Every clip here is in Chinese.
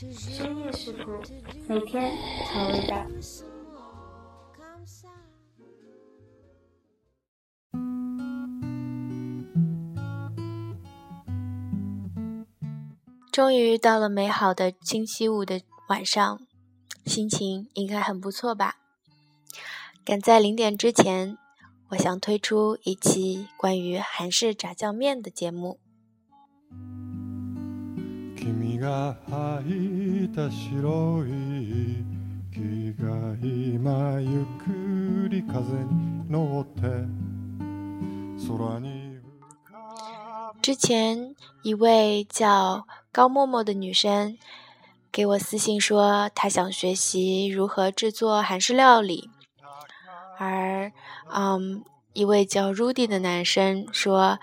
深夜食谱，每天好味道。终于到了美好的星期五的晚上，心情应该很不错吧？赶在零点之前，我想推出一期关于韩式炸酱面的节目。之前一位叫高默默的女生给我私信说，她想学习如何制作韩式料理，而嗯，一位叫 Rudy 的男生说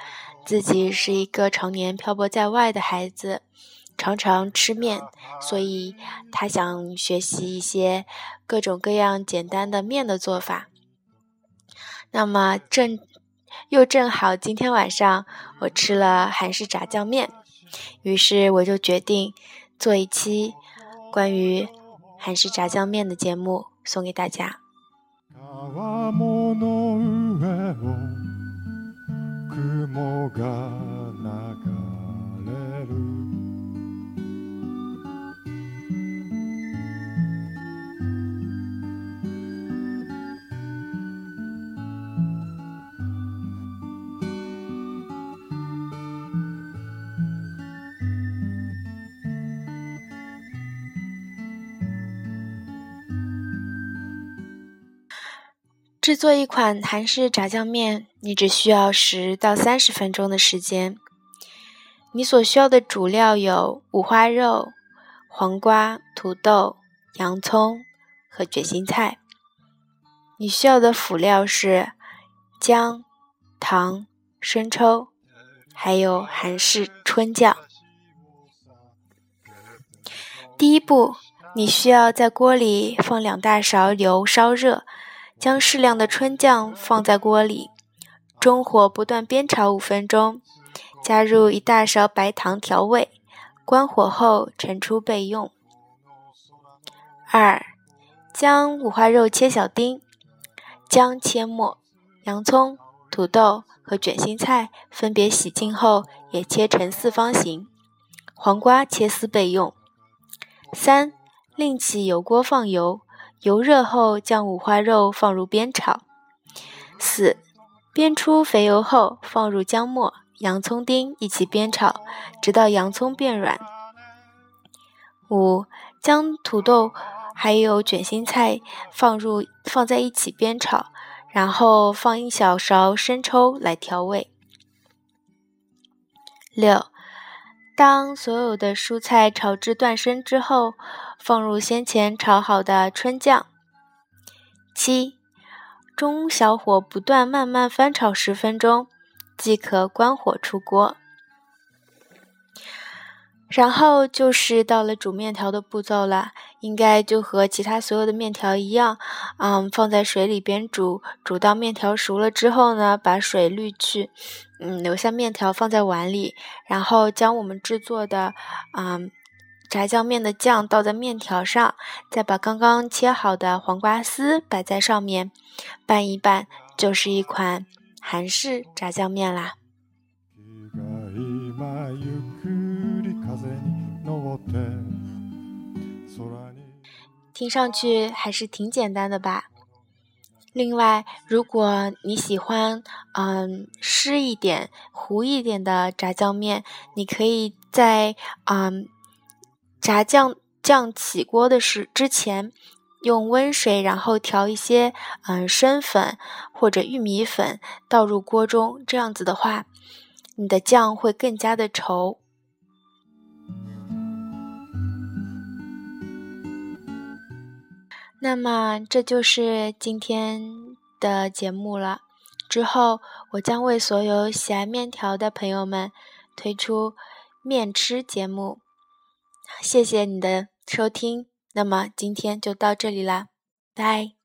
自己是一个常年漂泊在外的孩子，常常吃面，所以他想学习一些各种各样简单的面的做法。那么正。又正好今天晚上我吃了韩式炸酱面，于是我就决定做一期关于韩式炸酱面的节目送给大家。制作一款韩式炸酱面，你只需要十到三十分钟的时间。你所需要的主料有五花肉、黄瓜、土豆、洋葱和卷心菜。你需要的辅料是姜、糖、生抽，还有韩式春酱。第一步，你需要在锅里放两大勺油烧热。将适量的春酱放在锅里，中火不断煸炒五分钟，加入一大勺白糖调味，关火后盛出备用。二，将五花肉切小丁，姜切末，洋葱、土豆和卷心菜分别洗净后也切成四方形，黄瓜切丝备用。三，另起油锅放油。油热后，将五花肉放入煸炒。四，煸出肥油后，放入姜末、洋葱丁一起煸炒，直到洋葱变软。五，将土豆还有卷心菜放入放在一起煸炒，然后放一小勺生抽来调味。六。当所有的蔬菜炒至断生之后，放入先前炒好的春酱。七，中小火不断慢慢翻炒十分钟，即可关火出锅。然后就是到了煮面条的步骤了，应该就和其他所有的面条一样，嗯，放在水里边煮，煮到面条熟了之后呢，把水滤去，嗯，留下面条放在碗里，然后将我们制作的，嗯，炸酱面的酱倒在面条上，再把刚刚切好的黄瓜丝摆在上面，拌一拌，就是一款韩式炸酱面啦。听上去还是挺简单的吧？另外，如果你喜欢嗯湿一点、糊一点的炸酱面，你可以在嗯炸酱酱起锅的时之前，用温水，然后调一些嗯生粉或者玉米粉倒入锅中，这样子的话，你的酱会更加的稠。那么这就是今天的节目了。之后我将为所有喜爱面条的朋友们推出面吃节目。谢谢你的收听，那么今天就到这里啦，拜。